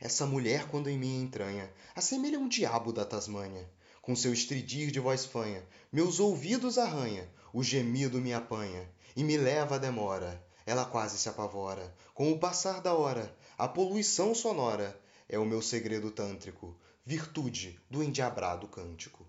Essa mulher, quando em mim entranha, assemelha um diabo da Tasmânia. Com seu estridir de voz fanha, meus ouvidos arranha, o gemido me apanha e me leva a demora. Ela quase se apavora, com o passar da hora, a poluição sonora é o meu segredo tântrico, virtude do endiabrado cântico.